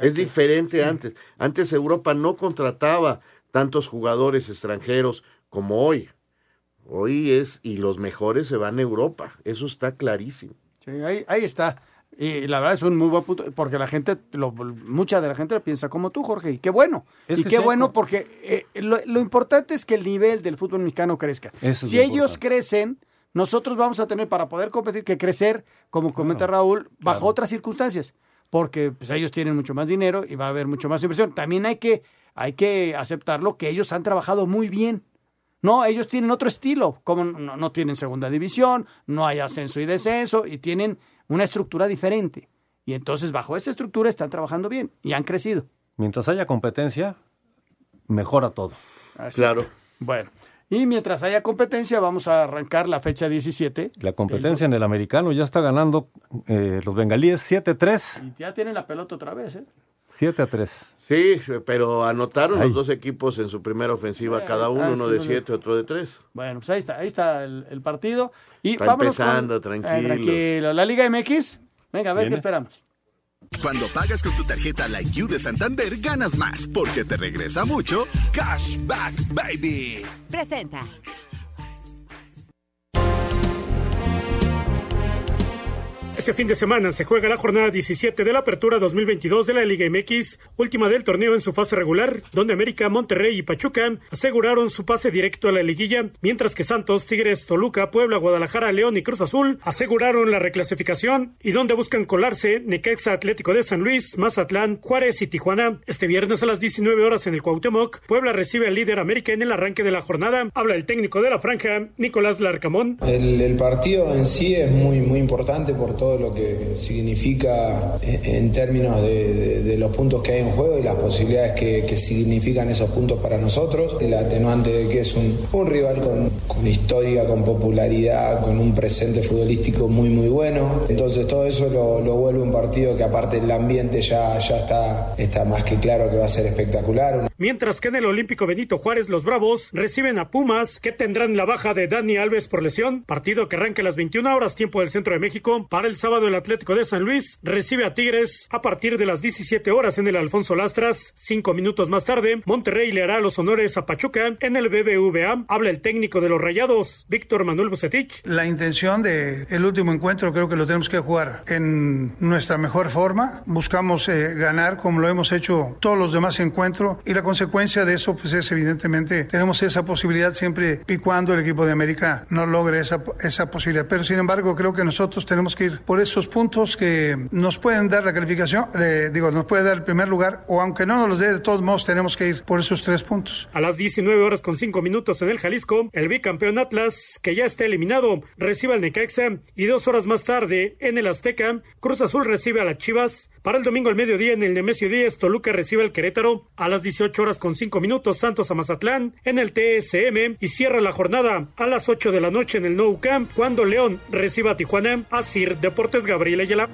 Es diferente antes. Antes Europa no contrataba tantos jugadores extranjeros como hoy. Hoy es, y los mejores se van a Europa. Eso está clarísimo. Sí, ahí, ahí está. Y la verdad es un muy buen punto, porque la gente, lo- mucha de la gente piensa como tú, Jorge, y qué bueno. Es y que qué bueno, porque eh, lo, lo importante es que el nivel del fútbol mexicano crezca. Si lo ellos importante. crecen, nosotros vamos a tener para poder competir que crecer, como comenta Raúl, bajo otras circunstancias, porque pues, ellos tienen mucho más dinero y va a haber mucho más inversión. También hay que, hay que aceptarlo que ellos han trabajado muy bien. No, ellos tienen otro estilo, como no, no tienen segunda división, no hay ascenso y descenso, y tienen una estructura diferente. Y entonces bajo esa estructura están trabajando bien y han crecido. Mientras haya competencia, mejora todo. Así está. Bueno, y mientras haya competencia, vamos a arrancar la fecha 17. La competencia en el americano ya está ganando eh, los bengalíes 7-3. Y ya tienen la pelota otra vez, ¿eh? 7 a 3. Sí, pero anotaron los dos equipos en su primera ofensiva Bueno, cada uno, ah, uno de no- siete, otro de tres. Bueno, pues ahí está, ahí está el, el partido. Y Está con- empezando, Eh, tranquilo. tranquilo. La Liga MX. Venga, a ver Viene. qué esperamos. Cuando pagas con tu tarjeta Like You de Santander, ganas más porque te regresa mucho Cashback Baby. Presenta. Este fin de semana se juega la jornada 17 de la Apertura 2022 de la Liga MX, última del torneo en su fase regular, donde América, Monterrey y Pachuca aseguraron su pase directo a la liguilla, mientras que Santos, Tigres, Toluca, Puebla, Guadalajara, León y Cruz Azul aseguraron la reclasificación y donde buscan colarse Necaxa Atlético de San Luis, Mazatlán, Juárez y Tijuana. Este viernes a las 19 horas en el Cuauhtémoc, Puebla recibe al líder América en el arranque de la jornada. Habla el técnico de la franja, Nicolás Larcamón. El, el partido en sí es muy, muy importante por todo lo que significa en términos de, de- de los puntos que hay en juego y las posibilidades que, que significan esos puntos para nosotros. El atenuante de que es un, un rival con, con historia, con popularidad, con un presente futbolístico muy, muy bueno. Entonces todo eso lo, lo vuelve un partido que aparte el ambiente ya, ya está, está más que claro que va a ser espectacular. Mientras que en el Olímpico Benito Juárez, los Bravos reciben a Pumas, que tendrán la baja de Dani Alves por lesión. Partido que arranca a las 21 horas, tiempo del centro de México. Para el sábado, el Atlético de San Luis recibe a Tigres a partir de las 17 horas en el Alfonso Lastras. Cinco minutos más tarde, Monterrey le hará los honores a Pachuca en el BBVA. Habla el técnico de los Rayados, Víctor Manuel Bucetich. La intención de el último encuentro creo que lo tenemos que jugar en nuestra mejor forma. Buscamos eh, ganar como lo hemos hecho todos los demás encuentros y la consecuencia de eso pues es evidentemente tenemos esa posibilidad siempre y cuando el equipo de América no logre esa, esa posibilidad. Pero sin embargo creo que nosotros tenemos que ir por por esos puntos que nos pueden dar la calificación, eh, digo, nos puede dar el primer lugar, o aunque no nos los dé, de todos modos tenemos que ir por esos tres puntos. A las 19 horas con 5 minutos en el Jalisco, el bicampeón Atlas, que ya está eliminado, recibe al Necaxa y dos horas más tarde en el Azteca, Cruz Azul recibe a las Chivas. Para el domingo al mediodía en el Nemesio 10, Toluca recibe al Querétaro. A las 18 horas con 5 minutos, Santos a Mazatlán en el TSM y cierra la jornada a las 8 de la noche en el Nou Camp cuando León reciba a Tijuana. A Sir Deportes Gabriel Ayala.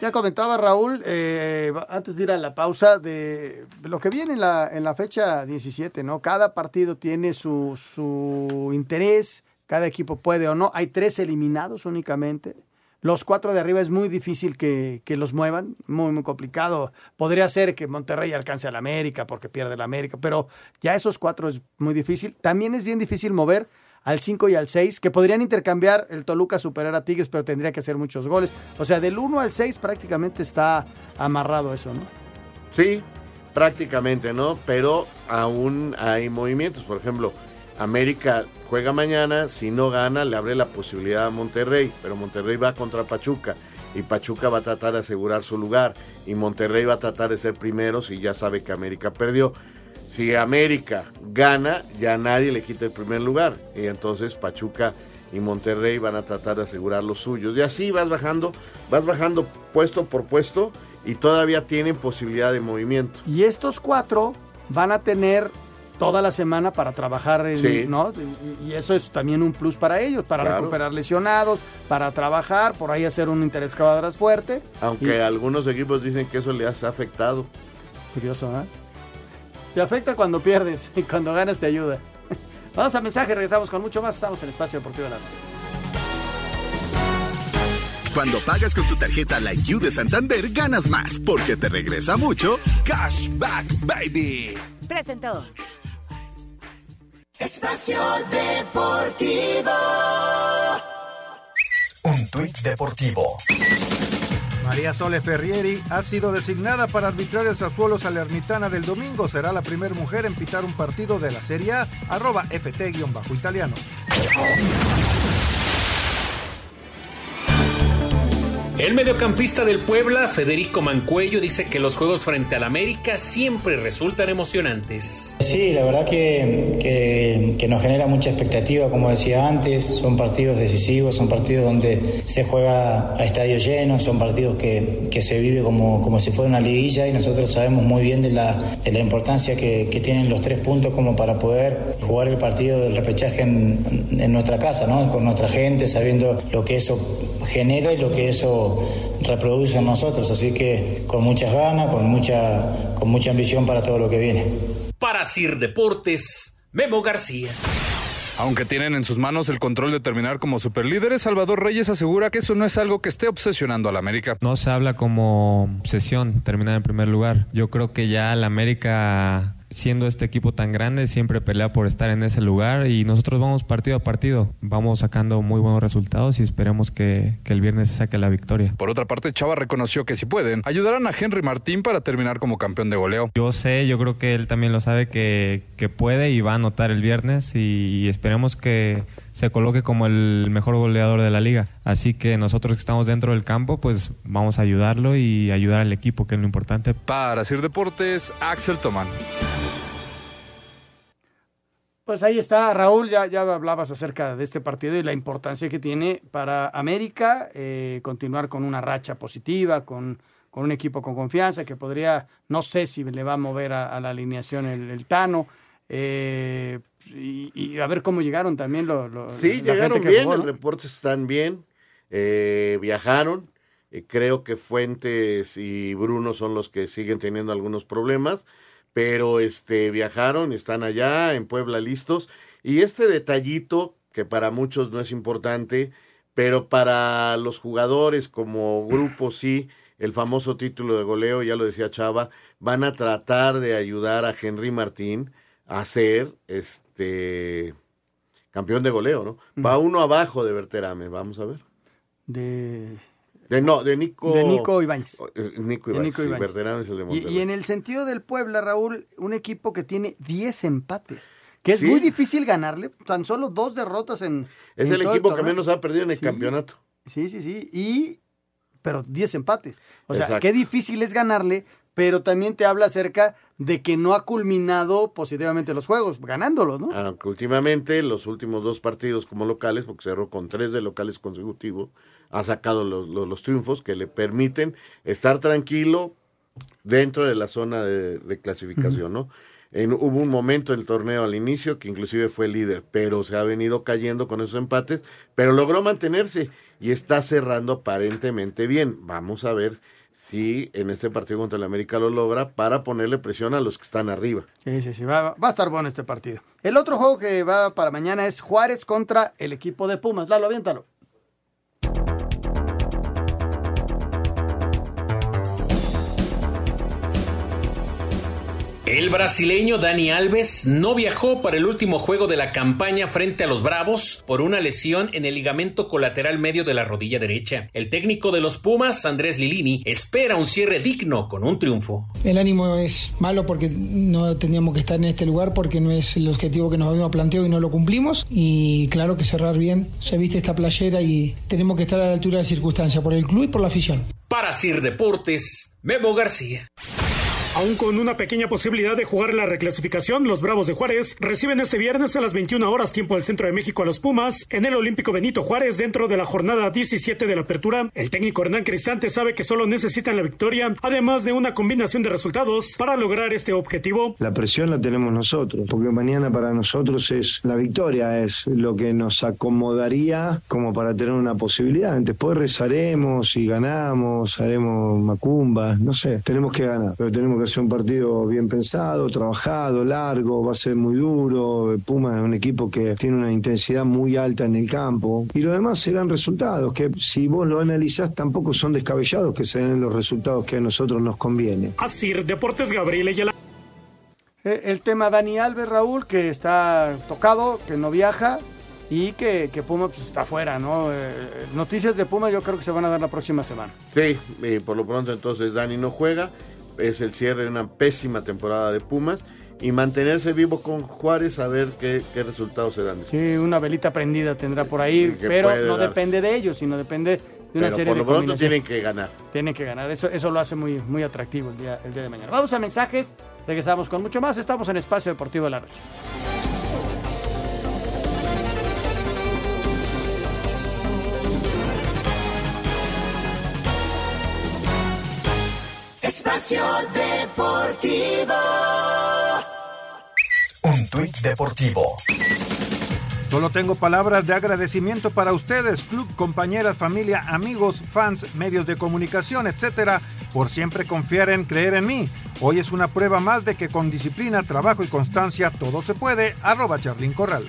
Ya comentaba Raúl, eh, antes de ir a la pausa, de lo que viene en la, en la fecha 17, ¿no? Cada partido tiene su, su interés, cada equipo puede o no. Hay tres eliminados únicamente. Los cuatro de arriba es muy difícil que, que los muevan, muy, muy complicado. Podría ser que Monterrey alcance al América porque pierde la América, pero ya esos cuatro es muy difícil. También es bien difícil mover al 5 y al 6, que podrían intercambiar el Toluca superar a Tigres, pero tendría que hacer muchos goles. O sea, del 1 al 6 prácticamente está amarrado eso, ¿no? Sí, prácticamente, ¿no? Pero aún hay movimientos. Por ejemplo, América juega mañana, si no gana, le abre la posibilidad a Monterrey, pero Monterrey va contra Pachuca. Y Pachuca va a tratar de asegurar su lugar. Y Monterrey va a tratar de ser primero si ya sabe que América perdió. Si América gana, ya nadie le quita el primer lugar. Y entonces Pachuca y Monterrey van a tratar de asegurar los suyos. Y así vas bajando, vas bajando puesto por puesto y todavía tienen posibilidad de movimiento. Y estos cuatro van a tener toda la semana para trabajar, en, Sí. ¿no? Y eso es también un plus para ellos, para Claro. recuperar lesionados, para trabajar, por ahí hacer un interescuadras fuerte. Aunque Y- algunos equipos dicen que eso les ha afectado. Curioso, ¿eh? Te afecta cuando pierdes y cuando ganas te ayuda. Vamos a mensaje, regresamos con mucho más. Estamos en Espacio Deportivo de la Noche. Cuando pagas con tu tarjeta Like You de Santander, ganas más porque te regresa mucho Cashback Baby. Presentó. Espacio Deportivo. Un tuit deportivo. María Sole Ferrieri ha sido designada para arbitrar el Sassuolo Salernitana del domingo. Será la primera mujer en pitar un partido de la Serie A. Arroba FT-italiano. El mediocampista del Puebla, Federico Mancuello, dice que los juegos frente al América siempre resultan emocionantes. Sí, la verdad que, que- nos genera mucha expectativa, como decía antes, son partidos decisivos, son partidos donde se juega a estadio lleno, son partidos que, que se vive como, como si fuera una liguilla y nosotros sabemos muy bien de la, de la importancia que, que tienen los tres puntos como para poder jugar el partido del repechaje en, en nuestra casa, ¿no? con nuestra gente, sabiendo lo que eso genera y lo que eso reproduce en nosotros, así que con muchas ganas, con mucha, con mucha ambición para todo lo que viene. Para Sir Deportes, Memo García. Aunque tienen en sus manos el control de terminar como superlíderes, Salvador Reyes asegura que eso no es algo que esté obsesionando al América. No se habla como obsesión terminar en primer lugar. Yo creo que ya el América, siendo este equipo tan grande, siempre pelea por estar en ese lugar y nosotros vamos partido a partido. Vamos sacando muy buenos resultados y esperemos que, que el viernes se saque la victoria. Por otra parte, Chava reconoció que si pueden, ayudarán a Henry Martín para terminar como campeón de goleo. Yo sé, yo creo que él también lo sabe que, que puede y va a anotar el viernes y, esperemos que se coloque como el mejor goleador de la liga. Así que nosotros que estamos dentro del campo, pues vamos a ayudarlo y ayudar al equipo, que es lo importante. Para Sir Deportes, Axel Tomán. Pues ahí está, Raúl, ya, ya hablabas acerca de este partido y la importancia que tiene para América eh, continuar con una racha positiva, con, con un equipo con confianza que podría, no sé si le va a mover a, a la alineación el, el Tano. eh, y, y a ver cómo llegaron también los... los Sí, la llegaron gente que bien, jugó, ¿no? reportes están bien, eh, viajaron. eh, creo que Fuentes y Bruno son los que siguen teniendo algunos problemas, pero este viajaron, están allá en Puebla listos. Y este detallito, que para muchos no es importante, pero para los jugadores como grupo sí, el famoso título de goleo, ya lo decía Chava, van a tratar de ayudar a Henry Martín a ser este campeón de goleo, ¿no? Va uno abajo de Berterame, vamos a ver. De, De no, de Nico. de Nico Ibáñez. Nico Ibáñez. Nico sí, Ibáñez. Berterame es el de Y, Monterrey. y en el sentido del Puebla, Raúl, un equipo que tiene 10 empates, que es Sí. muy difícil ganarle, tan solo dos derrotas en... Es en el equipo que menos ha perdido en el campeonato. Sí, sí, sí. Y, pero 10 empates. O sea, Exacto. qué difícil es ganarle, pero también te habla acerca de que no ha culminado positivamente los juegos, ganándolos, ¿no? Aunque últimamente los últimos dos partidos como locales, porque cerró con tres de locales consecutivos, ha sacado los, los- los triunfos que le permiten estar tranquilo dentro de la zona de, de clasificación, ¿no? En- hubo un momento del torneo al inicio que inclusive fue líder, pero se ha venido cayendo con esos empates, pero logró mantenerse y está cerrando aparentemente bien. Vamos a ver si en este partido contra el América lo logra para ponerle presión a los que están arriba. Sí, sí, sí, va, va a estar bueno este partido. El otro juego que va para mañana es Juárez contra el equipo de Pumas. Lalo, aviéntalo. El brasileño Dani Alves no viajó para el último juego de la campaña frente a los Bravos por una lesión en el ligamento colateral medio de la rodilla derecha. El técnico de los Pumas, Andrés Lilini, espera un cierre digno con un triunfo. El ánimo es malo porque no teníamos que estar en este lugar porque no es el objetivo que nos habíamos planteado y no lo cumplimos. Y claro que cerrar bien. Se viste esta playera y tenemos que estar a la altura de la circunstancia por el club y por la afición. Para Sir Deportes, Memo García. Aún con una pequeña posibilidad de jugar la reclasificación, los Bravos de Juárez reciben este viernes a las 21 horas tiempo del Centro de México a los Pumas en el Olímpico Benito Juárez dentro de la jornada 17 de la apertura. El técnico Hernán Cristante sabe que solo necesitan la victoria, además de una combinación de resultados para lograr este objetivo. La presión la tenemos nosotros, porque mañana para nosotros es la victoria, es lo que nos acomodaría como para tener una posibilidad. Después rezaremos y ganamos, haremos macumbas, no sé, tenemos que ganar, pero tenemos que un partido bien pensado, trabajado, largo, va a ser muy duro. Puma es un equipo que tiene una intensidad muy alta en el campo y lo demás serán resultados que si vos lo analizás tampoco son descabellados que se den los resultados que a nosotros nos conviene. Así, Deportes Gabriel Ayala. Eh, El tema Dani Alves, Raúl, que está tocado, que no viaja y que, que Puma pues, está fuera, ¿no? Eh, noticias de Puma yo creo que se van a dar la próxima semana. Sí, y por lo pronto entonces Dani no juega, es el cierre de una pésima temporada de Pumas y mantenerse vivo con Juárez a ver qué, qué resultados se dan. Sí, una velita prendida tendrá por ahí, pero no darse. depende de ellos, sino depende de una Pero serie por de lo pronto tienen que ganar. Tienen que ganar, eso, eso lo hace muy, muy atractivo el día, el día de mañana. Vamos a mensajes, regresamos con mucho más, estamos en Espacio Deportivo de la Noche. Espacio Deportivo. Un tuit deportivo. Solo tengo palabras de agradecimiento para ustedes, club, compañeras, familia, amigos, fans, medios de comunicación, etcétera, por siempre confiar en creer en mí. Hoy es una prueba más de que con disciplina, trabajo y constancia todo se puede. Arroba Charlín Corral.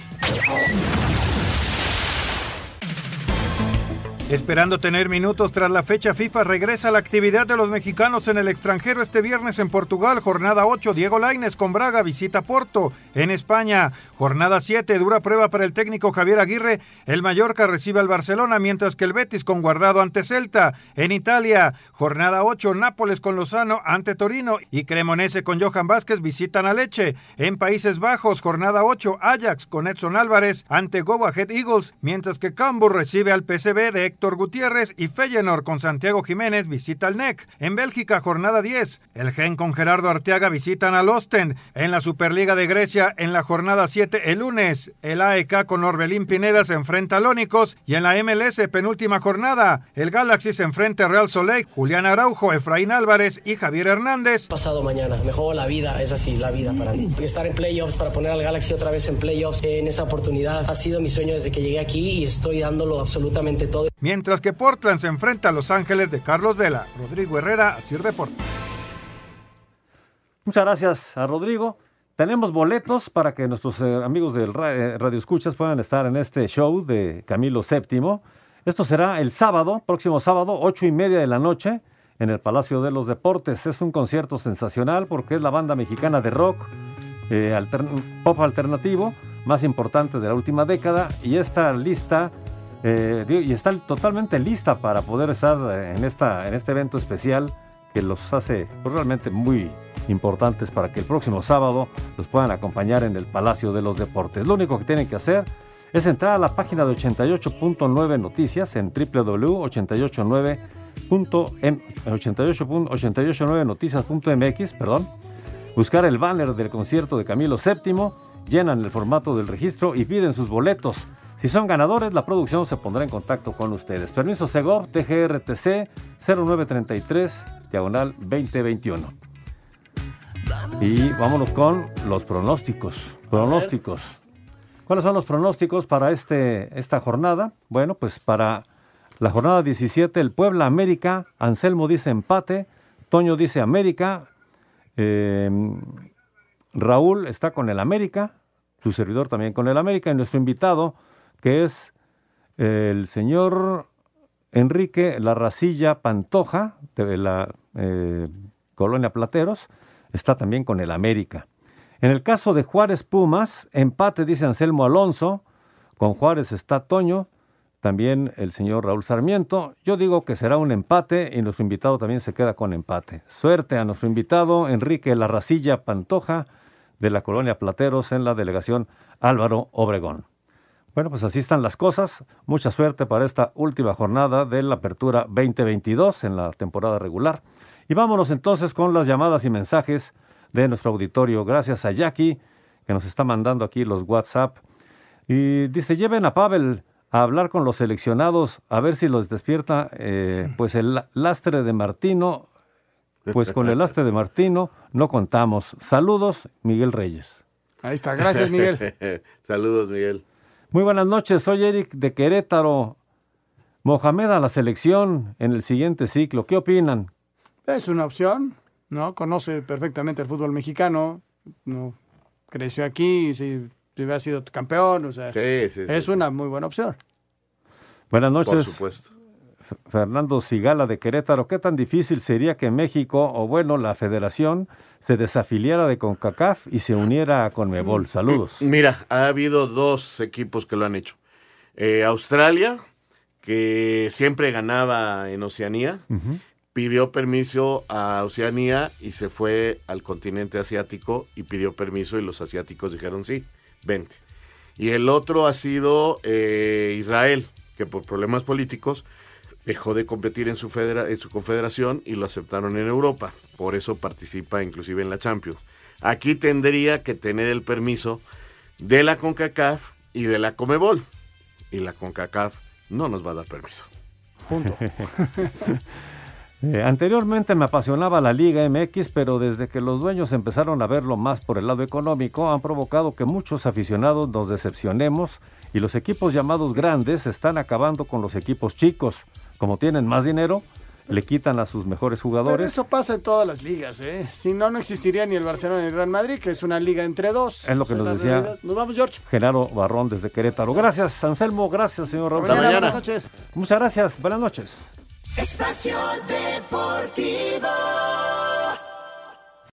Esperando tener minutos tras la fecha FIFA, regresa la actividad de los mexicanos en el extranjero este viernes en Portugal. Jornada 8, Diego Laines con Braga visita Porto. En España, jornada 7, dura prueba para el técnico Javier Aguirre. El Mallorca recibe al Barcelona, mientras que el Betis con guardado ante Celta. En Italia, jornada 8, Nápoles con Lozano ante Torino y Cremonese con Johan Vázquez visitan a Leche. En Países Bajos, jornada 8, Ajax con Edson Álvarez ante Go Ahead Eagles, mientras que Cambuur recibe al PSV de Héctor Gutiérrez y Feyenoord con Santiago Jiménez visita al NEC. En Bélgica, jornada 10, el Gen con Gerardo Arteaga visitan al Ostend. En la Superliga de Grecia, en la jornada 7, el lunes, el AEK con Orbelín Pineda se enfrenta al Ónicos y en la MLS, penúltima jornada, el Galaxy se enfrenta a Real Soleil, Julián Araujo, Efraín Álvarez y Javier Hernández. Pasado mañana, me juego la vida, es así, la vida para mí. Estar en playoffs, para poner al Galaxy otra vez en playoffs, en esa oportunidad, ha sido mi sueño desde que llegué aquí y estoy dándolo absolutamente todo. Mientras que Portland se enfrenta a Los Ángeles de Carlos Vela, Rodrigo Herrera, Sir Deportes. Muchas gracias a Rodrigo. Tenemos boletos para que nuestros eh, amigos del eh, Radio Escuchas puedan estar en este show de Camilo VII. Esto será el sábado, próximo sábado, ocho y media de la noche, en el Palacio de los Deportes. Es un concierto sensacional porque es la banda mexicana de rock, eh, pop alternativo, más importante de la última década y está lista eh, y está totalmente lista para poder estar eh, en, esta, en este evento especial que los hace pues, realmente muy importantes para que el próximo sábado los puedan acompañar en el Palacio de los Deportes. Lo único que tienen que hacer es entrar a la página de 88.9 Noticias en www.889noticias.mx, perdón, buscar el banner del concierto de Camilo VII, llenan el formato del registro y piden sus boletos. Si son ganadores, la producción se pondrá en contacto con ustedes. Permiso Segov, TGRTC 0933, diagonal 2021. Y vámonos con los pronósticos. Pronósticos. ¿Cuáles son los pronósticos para este, esta jornada? Bueno, pues para la jornada 17, el Puebla América, Anselmo dice empate, Toño dice América, eh, Raúl está con el América, su servidor también con el América, y nuestro invitado, que es el señor Enrique Larracilla Pantoja, de la eh, Colonia Plateros, está también con el América. En el caso de Juárez Pumas, empate, dice Anselmo Alonso, con Juárez está Toño, también el señor Raúl Sarmiento. Yo digo que será un empate y nuestro invitado también se queda con empate. Suerte a nuestro invitado Enrique Larracilla Pantoja de la colonia Plateros en la delegación Álvaro Obregón. Bueno, pues así están las cosas. Mucha suerte para esta última jornada de la Apertura 2022 en la temporada regular. Y vámonos entonces con las llamadas y mensajes de nuestro auditorio. Gracias a Jackie, que nos está mandando aquí los WhatsApp. Y dice, lleven a Pavel a hablar con los seleccionados, a ver si los despierta, eh, pues el lastre de Martino. Pues con el lastre de Martino no contamos. Saludos, Miguel Reyes. Ahí está, gracias Miguel. Saludos, Miguel. Muy buenas noches, soy Eric de Querétaro. Mohamed a la selección en el siguiente ciclo. ¿Qué opinan? Es una opción, ¿no? Conoce perfectamente el fútbol mexicano, no creció aquí, si, si hubiera sido campeón, o sea, Sí, sí, sí. es una muy buena opción. Buenas noches. Por supuesto. Fernando Sigala de Querétaro, ¿qué tan difícil sería que México, o bueno, la federación, se desafiliara de CONCACAF y se uniera a CONMEBOL? Saludos. Mira, ha habido dos equipos que lo han hecho. Eh, Australia, que siempre ganaba en Oceanía, pidió permiso a Oceanía y se fue al continente asiático y pidió permiso y los asiáticos dijeron sí, vente. Y el otro ha sido eh, Israel, que por problemas políticos dejó de competir en su, federa- en su confederación y lo aceptaron en Europa. Por eso participa inclusive en la Champions. Aquí tendría que tener el permiso de la CONCACAF y de la COMEBOL. Y la CONCACAF no nos va a dar permiso. Punto. Eh, anteriormente me apasionaba la Liga MX, pero desde que los dueños empezaron a verlo más por el lado económico, han provocado que muchos aficionados nos decepcionemos y los equipos llamados grandes están acabando con los equipos chicos. Como tienen más dinero, le quitan a sus mejores Pero jugadores. eso pasa en todas las ligas, ¿eh? Si no, no existiría ni el Barcelona ni el Real Madrid, que es una liga entre dos. Es lo que nos decía realidad. Nos vamos, George. Genaro Barrón desde Querétaro. Gracias, Anselmo. Gracias, señor Raúl. Mañana, buenas noches. Muchas gracias. Buenas noches. Espacio Deportivo.